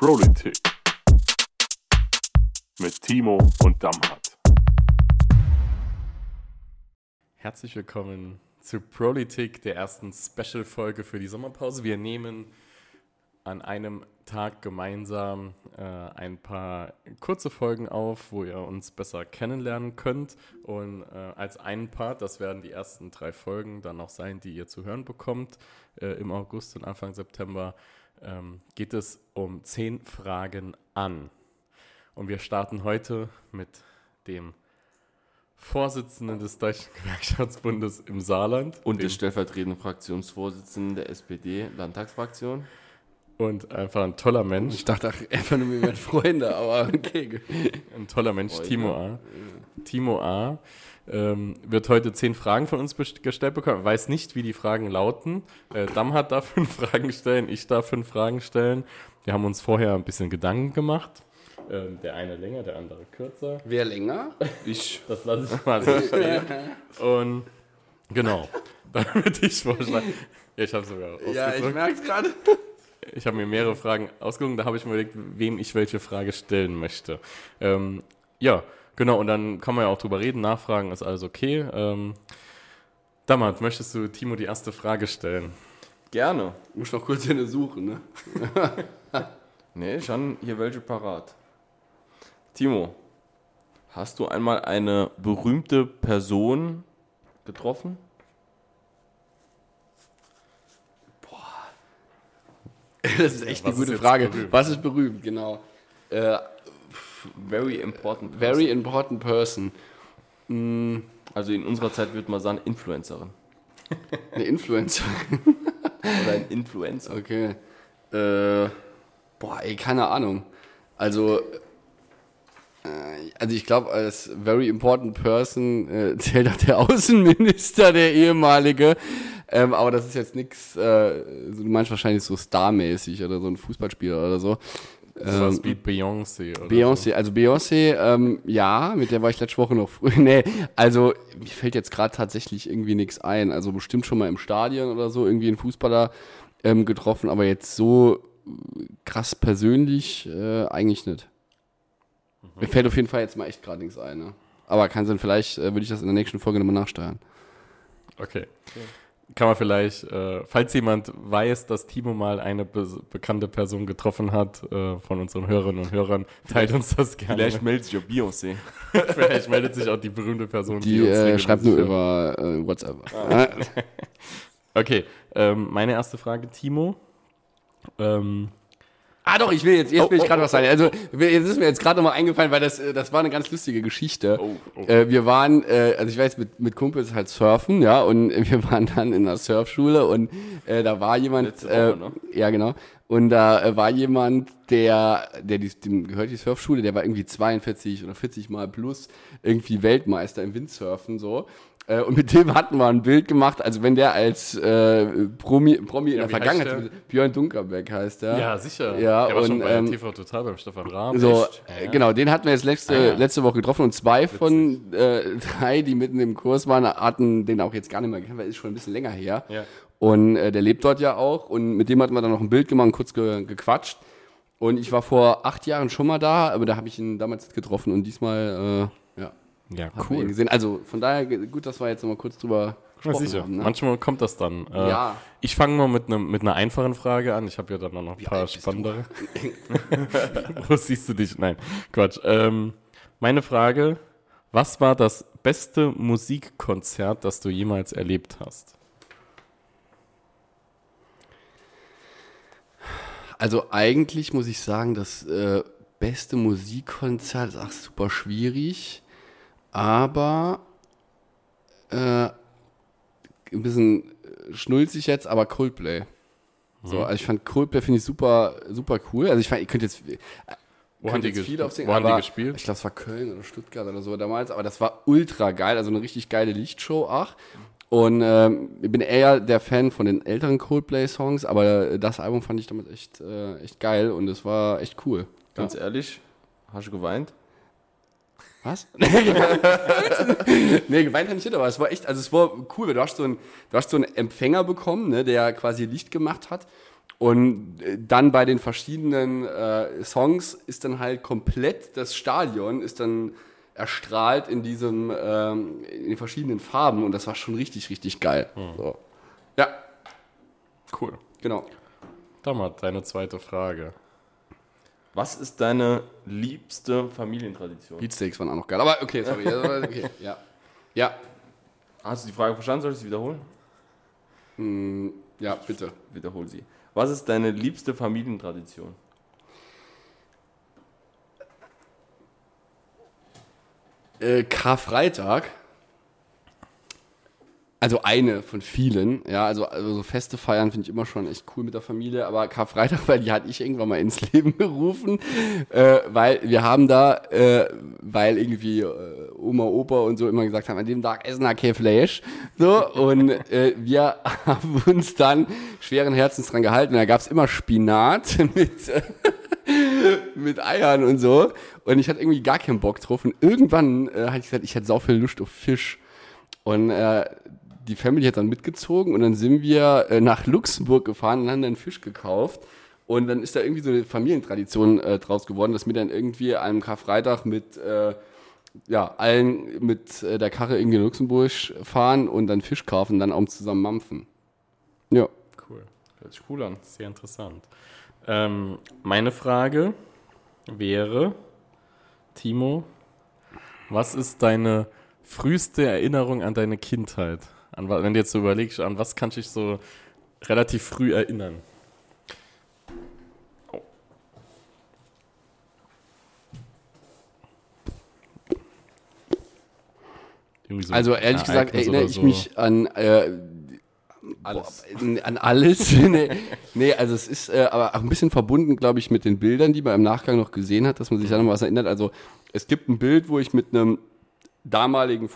Politik mit Timo und Damhat. Herzlich willkommen zu Politik, der ersten Special-Folge für die Sommerpause. Wir nehmen an einem Tag gemeinsam äh, ein paar kurze Folgen auf, wo ihr uns besser kennenlernen könnt. Und äh, als einen Part, das werden die ersten drei Folgen dann noch sein, die ihr zu hören bekommt äh, im August und Anfang September, ähm, geht es um zehn Fragen an. Und wir starten heute mit dem Vorsitzenden des Deutschen Gewerkschaftsbundes im Saarland Und dem, des stellvertretenden Fraktionsvorsitzenden der SPD-Landtagsfraktion. Und einfach ein toller Mensch. Ich dachte ach, einfach nur, wir wären Freunde, aber okay. Ein toller Mensch, Freunde. Timo A. Timo A. Ähm, wird heute zehn Fragen von uns gestellt bekommen. Weiß nicht, wie die Fragen lauten. Äh, Damhat darf fünf Fragen stellen, ich darf fünf Fragen stellen. Wir haben uns vorher ein bisschen Gedanken gemacht. Ähm, der eine länger, der andere kürzer. Wer länger? Ich. Das lasse ich mal so stehen. Und genau, dann würde ich vorschlagen. Ja, ich habe sogar Ja, ich merke es gerade. Ich habe mir mehrere Fragen ausgesucht, da habe ich mir überlegt, wem ich welche Frage stellen möchte. Ähm, ja, genau, und dann kann man ja auch drüber reden, nachfragen ist alles okay. Ähm, Dammat, möchtest du Timo die erste Frage stellen? Gerne. Muss noch kurz eine suchen, ne? Nee, ich habe hier welche parat. Timo, hast du einmal eine berühmte Person getroffen? Das ist echt was eine gute Frage. berühmt? Was ist berühmt, genau? Äh, Very important. very important person. Also in unserer Zeit würde man sagen Influencerin. Eine Influencer. Oder ein Influencer. Okay. Äh, boah, ey, keine Ahnung. Also, also ich glaube, als very important person äh, zählt auch der Außenminister, der ehemalige. Ähm, aber das ist jetzt nichts, äh, so, du meinst wahrscheinlich so starmäßig oder so ein Fußballspieler oder so. Was Ähm, wie Beyoncé oder Beyoncé, also Beyoncé, ähm, ja, mit der war ich letzte Woche noch früh. Nee, also mir fällt jetzt gerade tatsächlich irgendwie nichts ein. Also bestimmt schon mal im Stadion oder so irgendwie einen Fußballer ähm, getroffen, aber jetzt so äh, krass persönlich äh, eigentlich nicht. Mir fällt auf jeden Fall jetzt mal echt gerade nichts ein. Ne? Aber kein Sinn, vielleicht äh, würde ich das in der nächsten Folge nochmal nachsteuern. so? Okay. Kann man vielleicht, äh, falls jemand weiß, dass Timo mal eine be bekannte Person getroffen hat äh, von unseren Hörerinnen und Hörern, teilt uns das gerne. Vielleicht meldet sich auch Beyoncé. Vielleicht meldet sich auch die berühmte Person, Die äh, regelmäßig schreibt nur über äh, WhatsApp. Okay, ähm, meine erste Frage, Timo. Ähm, Ah doch, ich will jetzt, jetzt Oh, will ich oh, gerade oh, was sagen. Also jetzt ist mir jetzt gerade nochmal eingefallen, weil das, äh, das war eine ganz lustige Geschichte. Oh, oh. Äh, wir waren, äh, also ich jetzt mit, mit Kumpels halt surfen, ja, und wir waren dann in der Surfschule und äh, da war jemand, Woche, äh, ne? ja genau, und da äh, war jemand, der, der die, dem gehört die Surfschule, der war irgendwie 42 oder 40 Mal plus irgendwie Weltmeister im Windsurfen so. Äh, Und mit dem hatten wir ein Bild gemacht, also wenn der als äh, Promi, Promi in der Vergangenheit, Björn Dunkerbeck heißt der. ja, sicher. Ja, Der war schon und, bei ähm, TV Total beim Stefan Rahm. So, äh, genau, den hatten wir jetzt letzte, Ah, ja. letzte Woche getroffen und zwei von äh, drei, die mitten im Kurs waren, hatten den auch jetzt gar nicht mehr gekannt, weil ist schon ein bisschen länger her. Ja. Und äh, der lebt dort ja auch und mit dem hatten wir dann noch ein Bild gemacht und kurz ge gequatscht. Und ich war vor acht Jahren schon mal da, aber da habe ich ihn damals nicht getroffen und diesmal, äh, ja, ihn gesehen. Also von daher gut, dass wir jetzt noch mal kurz drüber gesprochen sicher. haben. Ne? Manchmal kommt das dann. Äh, Ja. Ich fange mal mit, einem mit einer einfachen Frage an. Ich habe ja dann noch ein paar bist du? spannendere. Wo siehst du dich? Nein, Quatsch. Ähm, meine Frage, was war das beste Musikkonzert, das du jemals erlebt hast? Also eigentlich muss ich sagen, das äh, beste Musikkonzert ist auch super schwierig, aber äh, ein bisschen äh, schnulzig jetzt, aber Coldplay. So, also ich fand Coldplay finde ich super, super cool. Also ich fand, ihr könnt jetzt, Wo könnt haben die, viel aufsingen, wo haben die gespielt? Ich glaube, es war Köln oder Stuttgart oder so damals, aber das war ultra geil, also eine richtig geile Lichtshow auch. Und ähm, ich bin eher der Fan von den älteren Coldplay-Songs, aber das Album fand ich damals echt, äh, echt geil und es war echt cool. Ganz ehrlich, hast du geweint? Was? nee, geweint habe ich nicht, aber es war echt, also es war cool, weil du hast so einen, du hast so einen Empfänger bekommen, ne, der quasi Licht gemacht hat Und äh, dann bei den verschiedenen äh, Songs ist dann halt komplett das Stadion ist dann erstrahlt in diesem ähm, in den verschiedenen Farben und das war schon richtig richtig geil. So. Ja, Cool. genau. Damat, deine zweite Frage. Was ist deine liebste Familientradition? Beatsteaks waren auch noch geil. Aber okay, sorry. Ja, okay, ja. ja. Hast du die Frage verstanden? Soll ich sie wiederholen? Mm, ja, bitte. Wiederhol sie. Was ist deine liebste Familientradition? Äh, Karfreitag. Also eine von vielen, ja, also, also so Feste feiern finde ich immer schon echt cool mit der Familie, aber Karfreitag, weil die hatte ich irgendwann mal ins Leben gerufen, äh, weil wir haben da, äh, weil irgendwie äh, Oma, Opa und so immer gesagt haben, an dem Tag essen wir kein Fleisch, so, und äh, wir haben uns dann schweren Herzens dran gehalten, da gab's immer Spinat mit, äh, mit Eiern und so. Und ich hatte irgendwie gar keinen Bock drauf. Und irgendwann äh, hatte ich gesagt, ich hätte sau viel Lust auf Fisch. Und äh, die Family hat dann mitgezogen und dann sind wir äh, nach Luxemburg gefahren und haben dann Fisch gekauft. Und dann ist da irgendwie so eine Familientradition äh, draus geworden, dass wir dann irgendwie einem Karfreitag mit äh, ja, allen mit äh, der Karre irgendwie in Luxemburg fahren und dann Fisch kaufen und dann auch zusammen mampfen. Ja. Cool. Hört sich cool an. Sehr interessant. Ähm, meine Frage wäre, Timo, was ist deine früheste Erinnerung an deine Kindheit? An, wenn du jetzt so überlegst, an was kannst du dich so relativ früh erinnern? So Also ehrlich gesagt erinnere ich so. mich an äh, Alles. Boah, an alles. nee, nee, also es ist äh, aber auch ein bisschen verbunden, glaube ich, mit den Bildern, die man im Nachgang noch gesehen hat, dass man sich da noch was erinnert. Also es gibt ein Bild, wo ich mit einem damaligen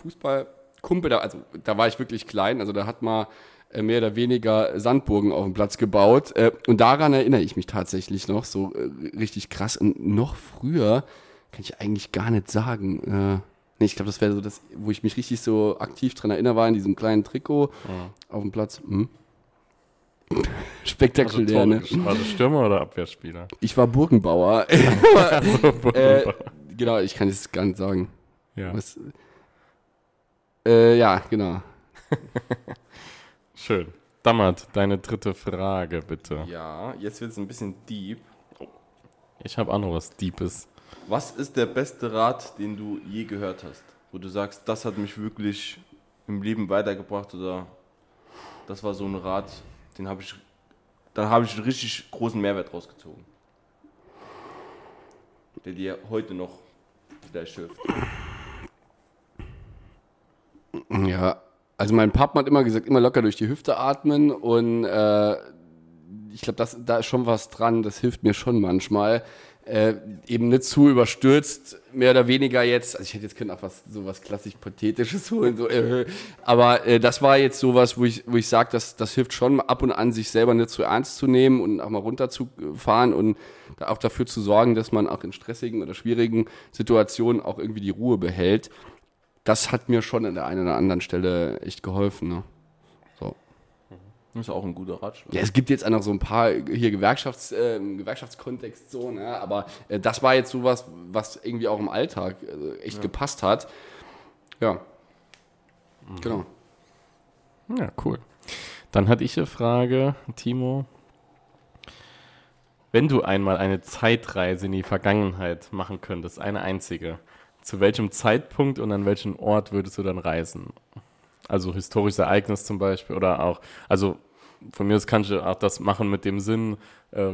Fußballkumpel, da, also da war ich wirklich klein, also da hat man äh, mehr oder weniger Sandburgen auf dem Platz gebaut. Äh, und daran erinnere ich mich tatsächlich noch so äh, richtig krass. Und noch früher kann ich eigentlich gar nicht sagen. Nee, ich glaube, das wäre so das, wo ich mich richtig so aktiv dran erinnere, war in diesem kleinen Trikot auf dem Platz. Hm. Also Spektakulär, Tore ne? War das Stürmer oder Abwehrspieler? Ich war Burgenbauer. Also, äh, genau, ich kann es gar nicht sagen. ja. Was, äh, ja, genau. Schön. Dammert, deine dritte Frage, bitte. Ja, jetzt wird es ein bisschen deep. Ich habe auch noch was Deepes. Was ist der beste Rat, den du je gehört hast? Wo du sagst, das hat mich wirklich im Leben weitergebracht oder das war so ein Rat, den habe ich, da habe ich einen richtig großen Mehrwert rausgezogen. Der dir heute noch vielleicht hilft. Ja, also mein Papa hat immer gesagt, immer locker durch die Hüfte atmen und äh, ich glaube, da ist schon was dran, das hilft mir schon manchmal. Äh, eben nicht zu überstürzt, mehr oder weniger jetzt, also ich hätte jetzt können auch was, so was klassisch Pathetisches holen, so, äh, aber äh, das war jetzt sowas, wo ich, wo ich sage, das, das hilft schon ab und an, sich selber nicht zu ernst zu nehmen und auch mal runterzufahren und auch dafür zu sorgen, dass man auch in stressigen oder schwierigen Situationen auch irgendwie die Ruhe behält das hat mir schon an der einen oder anderen Stelle echt geholfen. Ne? So. Das ist auch ein guter Ratschlag. Ja, es gibt jetzt auch noch so ein paar hier Gewerkschafts, äh, im Gewerkschaftskontext so, ne? aber äh, das war jetzt sowas, was irgendwie auch im Alltag äh, echt gepasst hat. Ja. Genau. Ja, cool. Dann hatte ich eine Frage, Timo. Wenn du einmal eine Zeitreise in die Vergangenheit machen könntest, eine einzige, zu welchem Zeitpunkt und an welchen Ort würdest du dann reisen? Also historisches Ereignis zum Beispiel oder auch, also von mir aus kannst du auch das machen mit dem Sinn, äh,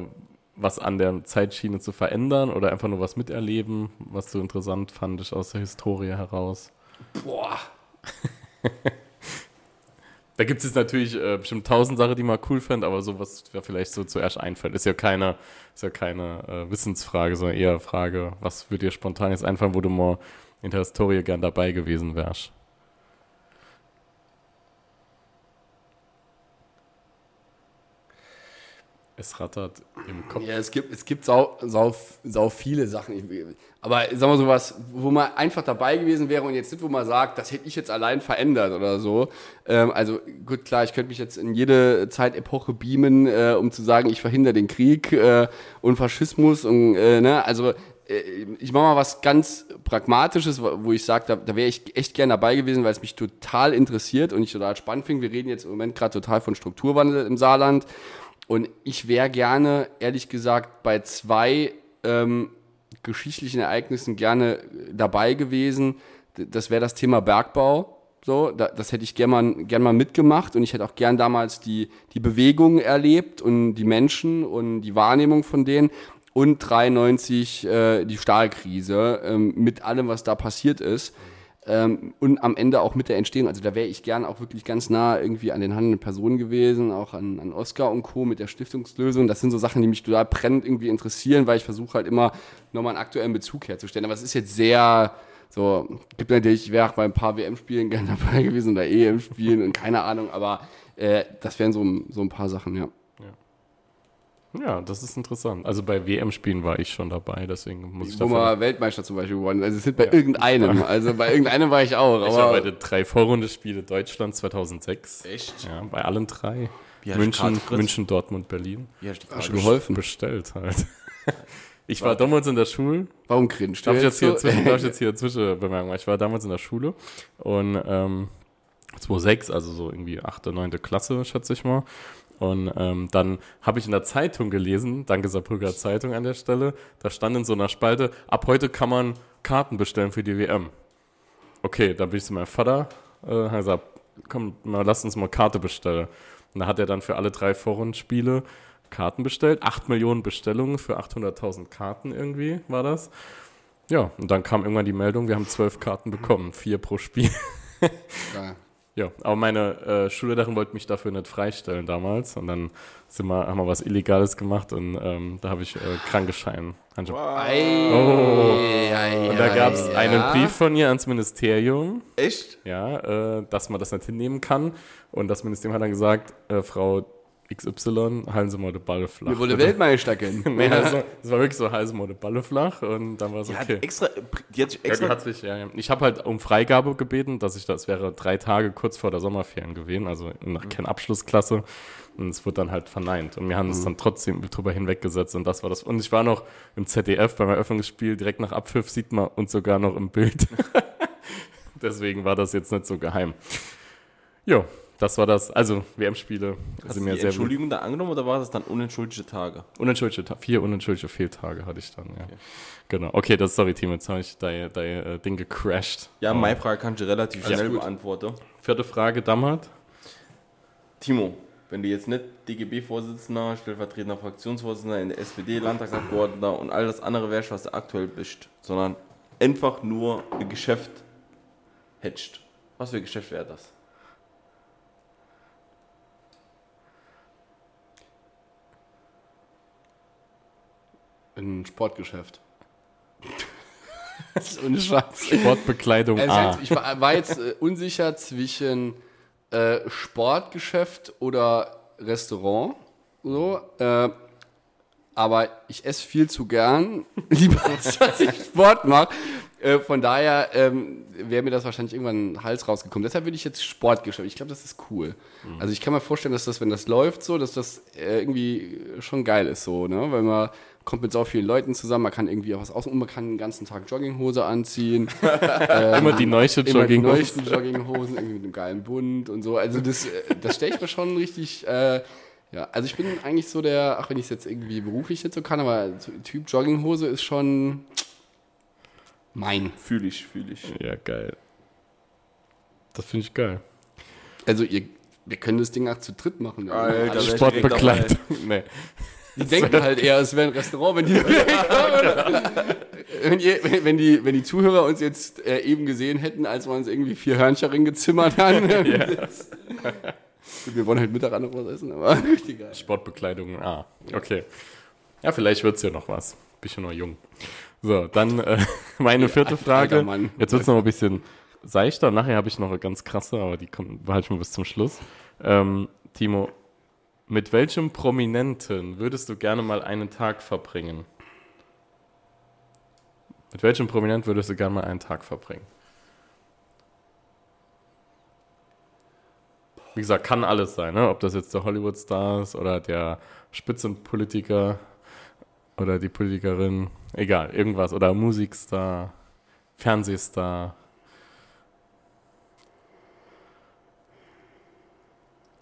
was an der Zeitschiene zu verändern oder einfach nur was miterleben, was du interessant fandest aus der Historie heraus. Boah. Da gibt es jetzt natürlich äh, bestimmt tausend Sachen, die man cool fände, aber so was vielleicht so zuerst einfällt, ist ja keine, ist ja keine äh, Wissensfrage, sondern eher Frage, was würde dir spontan jetzt einfallen, wo du mal in der Historie gern dabei gewesen wärst? Es rattert im Kopf. Ja, es gibt, es gibt sau, sau, sau viele Sachen. Aber sagen wir so was, wo man einfach dabei gewesen wäre und jetzt nicht, wo man sagt, das hätte ich jetzt allein verändert oder so. Ähm, also gut, klar, ich könnte mich jetzt in jede Zeitepoche beamen, äh, um zu sagen, ich verhindere den Krieg äh, und Faschismus und äh, ne, also äh, ich mache mal was ganz Pragmatisches, wo ich sage, da, da wäre ich echt gern dabei gewesen, weil es mich total interessiert und ich total spannend finde. Wir reden jetzt im Moment gerade total von Strukturwandel im Saarland. Und ich wäre gerne, ehrlich gesagt, bei zwei ähm, geschichtlichen Ereignissen gerne dabei gewesen. Das wäre das Thema Bergbau. So, da, das hätte ich gern mal, gern mal mitgemacht und ich hätte auch gern damals die, die Bewegung erlebt und die Menschen und die Wahrnehmung von denen und 93 äh, die Stahlkrise ähm, mit allem, was da passiert ist. Ähm, und am Ende auch mit der Entstehung. Also da wäre ich gern auch wirklich ganz nah irgendwie an den handelnden Personen gewesen, auch an, an Oscar und Co. mit der Stiftungslösung. Das sind so Sachen, die mich total brennend irgendwie interessieren, weil ich versuche halt immer nochmal einen aktuellen Bezug herzustellen. Aber es ist jetzt sehr, so, gibt natürlich, ich wäre auch bei ein paar WM-Spielen gerne dabei gewesen oder EM-Spielen und keine Ahnung, aber äh, das wären so, so ein paar Sachen, ja. Ja, das ist interessant. Also bei WM-Spielen war ich schon dabei, deswegen muss ich Wo man Weltmeister zum Beispiel geworden. Also es sind bei irgendeinem. Also bei irgendeinem war ich auch. Ich war Aber bei den drei Vorrundespiele Deutschland 2006. Echt? Ja, bei allen drei. Wie hast du München? München, Dortmund, Berlin. Wie hast du die hast du Frage geholfen. Bestellt halt. Ich war damals in der Schule. Warum cringe? Darf ich jetzt hier, zwischen, darf ich jetzt hier Zwischenbemerkung machen? Ich war damals in der Schule und ähm, 2006, also so irgendwie 8., 9. Klasse, schätze ich mal. Und ähm, dann habe ich in der Zeitung gelesen, danke Saarbrücker Zeitung an der Stelle, da stand in so einer Spalte, ab heute kann man Karten bestellen für die WM. Okay, dann bin ich zu meinem Vater, äh, habe gesagt, komm, mal, lass uns mal Karte bestellen. Und da hat er dann für alle drei Vorrundenspiele Karten bestellt. 8 Millionen Bestellungen für 800.000 Karten irgendwie war das. Ja, und dann kam irgendwann die Meldung, wir haben zwölf Karten bekommen, vier pro Spiel. Ja. Ja, aber meine äh, Schullehrerin wollte mich dafür nicht freistellen damals. Und dann sind wir, haben wir was Illegales gemacht und ähm, da habe ich äh, Krankeschein. Oh. Und da gab es einen Brief von ihr ans Ministerium, Echt? ja, äh, dass man das nicht hinnehmen kann. Und das Ministerium hat dann gesagt, äh, Frau XY, halten Sie mal den Ball flach. Wir wollen. Weltmeister kennen. Nee, also, es war wirklich so, halten Sie mal den Ball flach. Und dann war es okay. hat extra, die hat sich Ja, extra die hat sich, ja, ja. Ich habe halt um Freigabe gebeten, dass ich das wäre drei Tage kurz vor der Sommerferien gewesen, also nach keine Abschlussklasse. Und es wurde dann halt verneint. Und wir haben es dann trotzdem drüber hinweggesetzt. Und das war das. Und ich war noch im ZDF beim Eröffnungsspiel, direkt nach Abpfiff sieht man uns sogar noch im Bild. Deswegen war das jetzt nicht so geheim. Jo, das war das. Also, WM-Spiele sind du mir sehr Entschuldigung da angenommen oder war das dann unentschuldigte Tage? Unentschuldigte, Ta- vier unentschuldigte Fehltage hatte ich dann, ja. Genau. Okay, das sorry, Team, jetzt habe ich dein, dein äh, Ding gecrashed. Ja, Aber- meine Frage kann ich relativ schnell gut. beantworten. Vierte Frage, Dammert. Timo, wenn du jetzt nicht DGB-Vorsitzender, stellvertretender Fraktionsvorsitzender in der SPD, Landtagsabgeordneter und all das andere wärst, was du aktuell bist, sondern einfach nur ein Geschäft hättest. Was für ein Geschäft wäre das? Ein Sportgeschäft. das ist ohne Scheiß. Sportbekleidung Also A. jetzt, ich war, war jetzt äh, unsicher zwischen äh, Sportgeschäft oder Restaurant. So, äh, aber ich esse viel zu gern, lieber als dass ich Sport mache. Äh, von daher ähm, wäre mir das wahrscheinlich irgendwann ein Hals rausgekommen. Deshalb würde ich jetzt Sportgeschäft. Ich glaube, das ist cool. Also ich kann mir vorstellen, dass das, wenn das läuft, so, dass das äh, irgendwie schon geil ist, so, ne? Weil man kommt mit so vielen Leuten zusammen, man kann irgendwie auch was aus und man kann den ganzen Tag Jogginghose anziehen. Immer die neueste Immer die Jogging. neuesten Jogginghosen, irgendwie mit einem geilen Bund und so. Also das, äh, das stelle ich mir schon richtig, äh, ja, also ich bin eigentlich so der, auch wenn ich es jetzt irgendwie beruflich nicht so kann, aber so Typ Jogginghose ist schon mein. Fühle ich, fühle ich. Ja, geil. Das finde ich geil. Also ihr, wir können das Ding auch zu dritt machen. Ja. Alter, Sportbekleidung. Nee. Die denken halt eher, es wäre ein Restaurant, wenn die, wenn, ihr, wenn, die, wenn die Zuhörer uns jetzt äh, eben gesehen hätten, als wir uns irgendwie vier Hörnchen gezimmert haben. Gut, wir wollen halt Mittag noch was essen, aber richtig geil. Sportbekleidung A. Okay. Ja, vielleicht wird es ja noch was. Bin schon noch jung. So, dann äh, meine vierte alter Frage. Mann. Jetzt wird es noch ein bisschen seichter. Nachher habe ich noch eine ganz krasse, aber die kommt, behalte ich mal bis zum Schluss. Ähm, Timo, Mit welchem Prominenten würdest du gerne mal einen Tag verbringen? Mit welchem Prominent würdest du gerne mal einen Tag verbringen? Wie gesagt, kann alles sein, ne? ob das jetzt der Hollywood-Star ist oder der Spitzenpolitiker oder die Politikerin, egal, irgendwas. Oder Musikstar, Fernsehstar.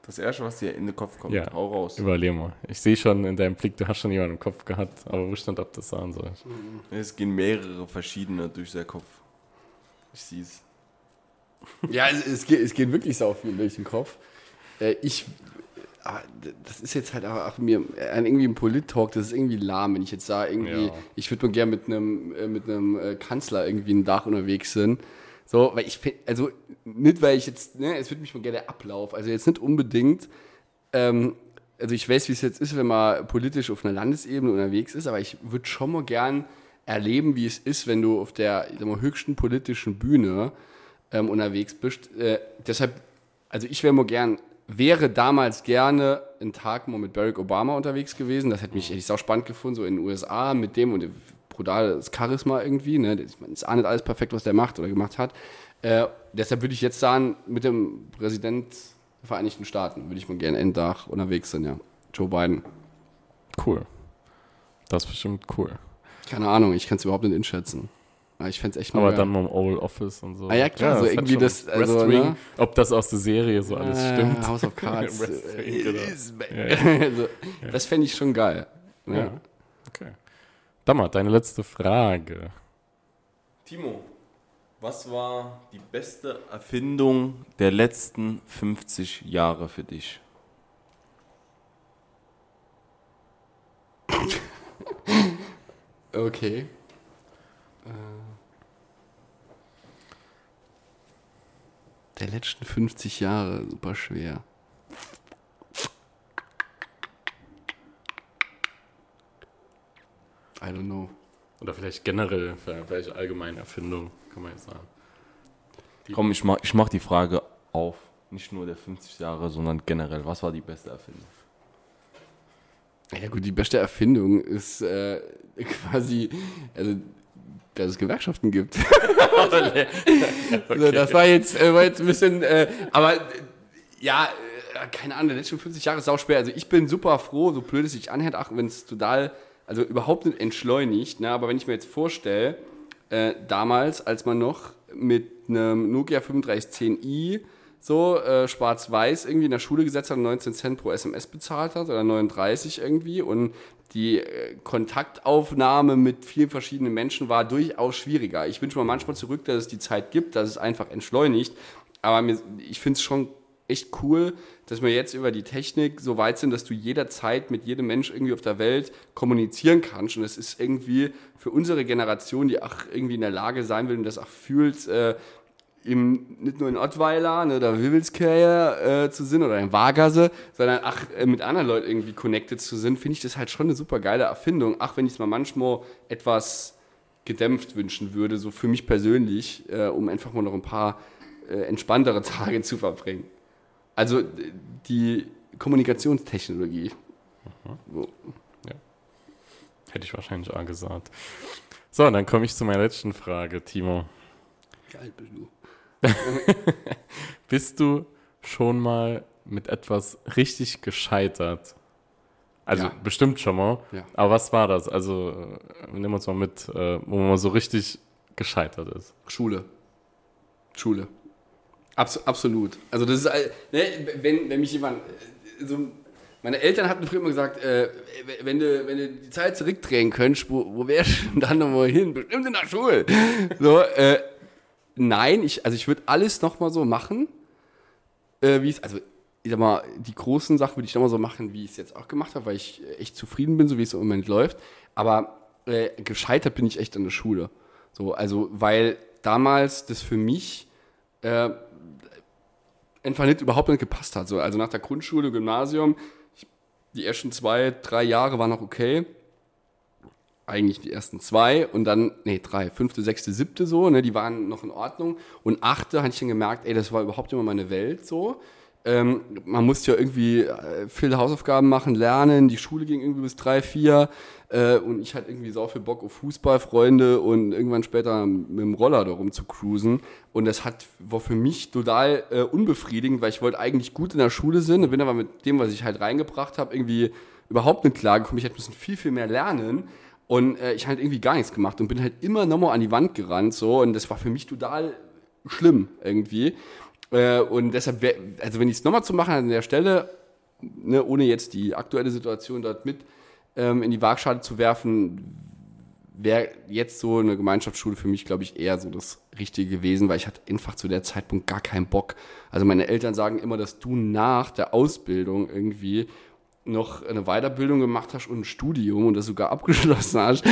Das erste, was dir in den Kopf kommt, Ja. hau raus. Überleg mal. Ich sehe schon in deinem Blick, du hast schon jemanden im Kopf gehabt, aber wo stand, ob das sein soll? Es gehen mehrere verschiedene durch seinen Kopf. Ich sieh's. Ja, es, es, geht, es geht wirklich sau viel durch den Kopf. Äh, ich, aber d- das ist jetzt halt auch, auch mir irgendwie ein Polit-Talk, das ist irgendwie lahm, wenn ich jetzt sage, irgendwie, Ja. ich würde mal gerne mit einem äh, mit einem äh, Kanzler irgendwie ein Dach unterwegs sind. So, weil ich find, also nicht, weil ich jetzt, ne, es würde mich mal gerne der Ablauf, also jetzt nicht unbedingt, ähm, also ich weiß, wie es jetzt ist, wenn man politisch auf einer Landesebene unterwegs ist, aber ich würde schon mal gern erleben, wie es ist, wenn du auf der mal, höchsten politischen Bühne ähm, unterwegs bist. Äh, deshalb, also ich wäre mal gern, wäre damals gerne einen Tag mal mit Barack Obama unterwegs gewesen. Das hätte mich hätte ich auch spannend gefunden, so in den USA mit dem und brutales Charisma irgendwie. Ne? Ich meine, ist auch nicht alles perfekt, was der macht oder gemacht hat. Äh, deshalb würde ich jetzt sagen, mit dem Präsident der Vereinigten Staaten würde ich mal gerne einen Tag unterwegs sein, ja. Joe Biden. Cool. Das ist bestimmt cool. Keine Ahnung, ich kann es überhaupt nicht einschätzen. Aber ich fände es echt mal Aber geil. dann mal im Oval Office und so. Ah ja, klar, so hat irgendwie schon das- also, Wrestling, ne? ob das aus der Serie so alles Äh, stimmt. House of Cards. Wrestling, genau. also, Das fände ich schon geil. Ja. Ja. Okay. Dammer, deine letzte Frage. Timo, was war die beste Erfindung der letzten 50 Jahre für dich? Okay. Der letzten 50 Jahre, super schwer. I don't know. Oder vielleicht generell, vielleicht allgemeine Erfindung, kann man jetzt sagen. Komm, ich mach, ich mach die Frage auf. Nicht nur der 50 Jahre, sondern generell. Was war die beste Erfindung? Ja gut, die beste Erfindung ist äh, quasi, also, dass es Gewerkschaften gibt. so, das war jetzt, äh, war jetzt ein bisschen, äh, aber äh, ja, äh, keine Ahnung, der letzten 50 Jahre ist auch schwer. Also ich bin super froh, so blöd es sich anhört, auch wenn es total, also überhaupt nicht entschleunigt, ne? aber wenn ich mir jetzt vorstelle, äh, damals, als man noch mit einem Nokia 3510i so äh, schwarz-weiß irgendwie in der Schule gesetzt hat und 19 Cent pro SMS bezahlt hat oder 39 irgendwie und die äh, Kontaktaufnahme mit vielen verschiedenen Menschen war durchaus schwieriger. Ich wünsche mir manchmal zurück, dass es die Zeit gibt, dass es einfach entschleunigt, aber mir, ich finde es schon echt cool, dass wir jetzt über die Technik so weit sind, dass du jederzeit mit jedem Mensch irgendwie auf der Welt kommunizieren kannst. Und es ist irgendwie für unsere Generation, die auch irgendwie in der Lage sein will und das auch fühlt, äh, im, nicht nur in Ottweiler ne, oder Wibbelskirche äh, zu sind oder in Vargase, sondern auch äh, mit anderen Leuten irgendwie connected zu sind, finde ich das halt schon eine super geile Erfindung. Ach, wenn ich es mal manchmal etwas gedämpft wünschen würde, so für mich persönlich, äh, um einfach mal noch ein paar äh, entspanntere Tage zu verbringen. Also die Kommunikationstechnologie. So. Hätte ich wahrscheinlich auch gesagt. So, dann komme ich zu meiner letzten Frage, Timo. Geil bist du. Bist du schon mal mit etwas richtig gescheitert? Also Ja. bestimmt schon mal. Ja. Aber was war das? Also äh, nimm uns mal mit, äh, wo man so richtig gescheitert ist. Schule. Schule. Abs absolut. Also das ist, ne, wenn, wenn mich jemand, äh, so, meine Eltern hatten früher immer gesagt, äh, wenn, du, wenn du die Zeit zurückdrehen könntest, wo, wo wärst du dann nochmal hin? Bestimmt in der Schule. So, äh, nein, ich, also ich würde alles nochmal so machen, äh, wie es, also ich sag mal, die großen Sachen würde ich nochmal so machen, wie ich es jetzt auch gemacht habe, weil ich äh, echt zufrieden bin, so wie es im Moment läuft. Aber äh, gescheitert bin ich echt an der Schule. So, also, weil damals das für mich äh, einfach nicht überhaupt nicht gepasst hat. So, also nach der Grundschule, Gymnasium, ich, die ersten zwei, drei Jahre waren noch okay. Eigentlich die ersten zwei und dann, nee, drei, fünfte, sechste, siebte so, ne, die waren noch in Ordnung. Und achte hatte ich dann gemerkt, ey, das war überhaupt immer meine Welt so. Ähm, man musste ja irgendwie äh, viele Hausaufgaben machen, lernen. Die Schule ging irgendwie bis drei, vier. Äh, und ich hatte irgendwie so viel Bock auf Fußball, Freunde und irgendwann später mit dem Roller da rum zu cruisen. Und das hat, war für mich total äh, unbefriedigend, weil ich wollte eigentlich gut in der Schule sein, bin aber mit dem, was ich halt reingebracht habe, irgendwie überhaupt nicht klargekommen. Ich hätte müssen viel, viel mehr lernen. Und äh, ich halt irgendwie gar nichts gemacht und bin halt immer nochmal an die Wand gerannt so und das war für mich total schlimm irgendwie. Äh, und deshalb, wär, also wenn ich es nochmal zu machen an der Stelle, ne, ohne jetzt die aktuelle Situation dort mit ähm, in die Waagschale zu werfen, wäre jetzt so eine Gemeinschaftsschule für mich, glaube ich, eher so das Richtige gewesen, weil ich hatte einfach zu der Zeitpunkt gar keinen Bock. Also meine Eltern sagen immer, dass du nach der Ausbildung irgendwie noch eine Weiterbildung gemacht hast und ein Studium und das sogar abgeschlossen hast,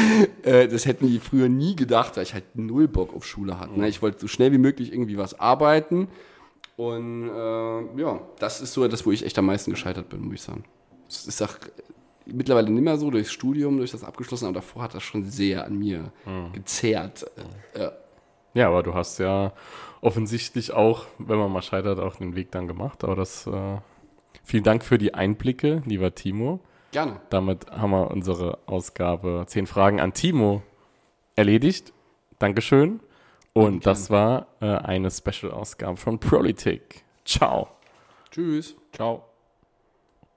äh, das hätten die früher nie gedacht, weil ich halt null Bock auf Schule hatte. Ne? Ich wollte so schnell wie möglich irgendwie was arbeiten und äh, ja, das ist so das, wo ich echt am meisten gescheitert bin, muss ich sagen. Es ist auch mittlerweile nicht mehr so durchs Studium, durch das abgeschlossen, aber davor hat das schon sehr an mir Hm. gezerrt. Äh, ja. Ja, aber du hast ja offensichtlich auch, wenn man mal scheitert, auch den Weg dann gemacht. Aber das, äh, vielen Dank für die Einblicke, lieber Timo. Gerne. Damit haben wir unsere Ausgabe 10 Fragen an Timo erledigt. Dankeschön. Und das war äh, eine Special-Ausgabe von Politik. Ciao. Tschüss. Ciao.